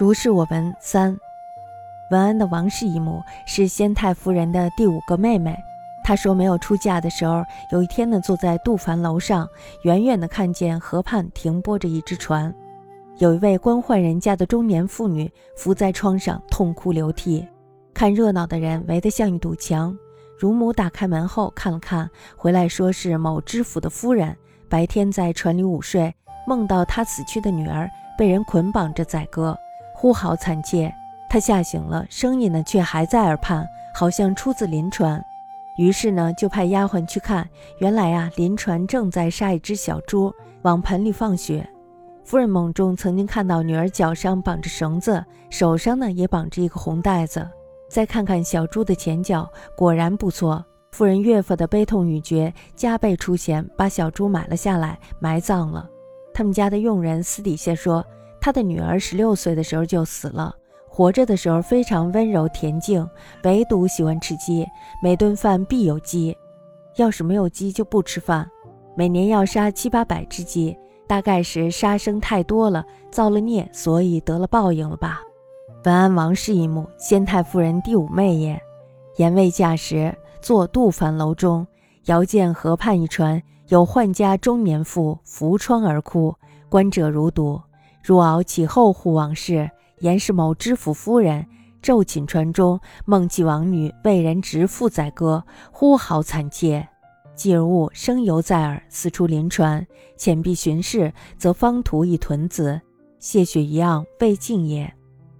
如是我闻三，文安的王氏姨母是先太夫人的第五个妹妹。她说没有出嫁的时候，有一天呢，坐在杜凡楼上，远远的看见河畔停泊着一只船，有一位官宦人家的中年妇女伏在窗上痛哭流涕，看热闹的人围得像一堵墙。乳母打开门后看了看，回来说是某知府的夫人，白天在船里午睡，梦到她死去的女儿被人捆绑着宰割，呼嚎惨切。他吓醒了，声音呢却还在耳畔，好像出自临船。于是呢就派丫鬟去看，原来啊临船正在杀一只小猪，往盆里放血。夫人梦中曾经看到女儿脚上绑着绳子，手上呢也绑着一个红袋子。再看看小猪的前脚，果然不错。夫人岳父的悲痛欲绝，加倍出钱把小猪买了下来，埋葬了。他们家的佣人私底下说，他的女儿十六岁的时候就死了，活着的时候非常温柔恬静，唯独喜欢吃鸡，每顿饭必有鸡，要是没有鸡就不吃饭。每年要杀七八百只鸡，大概是杀生太多了，造了孽，所以得了报应了吧。文安王氏一母，先太夫人第五妹也。言未嫁时，坐杜帆楼中，遥见河畔一船，有宦家中年妇扶窗而哭，观者如堵。如敖其后户往事，言是某知府夫人昼寝船中，梦其王女为人执妇宰割，呼嚎惨切。继而悟声犹在耳，四出临船，遣必巡视，则方图一屯子，谢血一样，未尽也。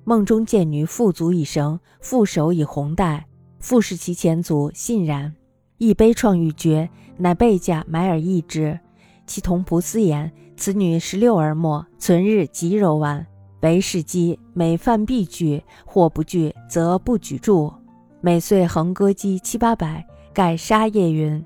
梦中见女负足以绳，负手以红带，复视其前足，信然，亦悲怆欲绝，乃备驾买而易之。其同仆私言：此女十六而末，存日极柔婉，为是鸡，每饭必具，或不具，则不举箸。每岁横割鸡七八百，盖杀业云。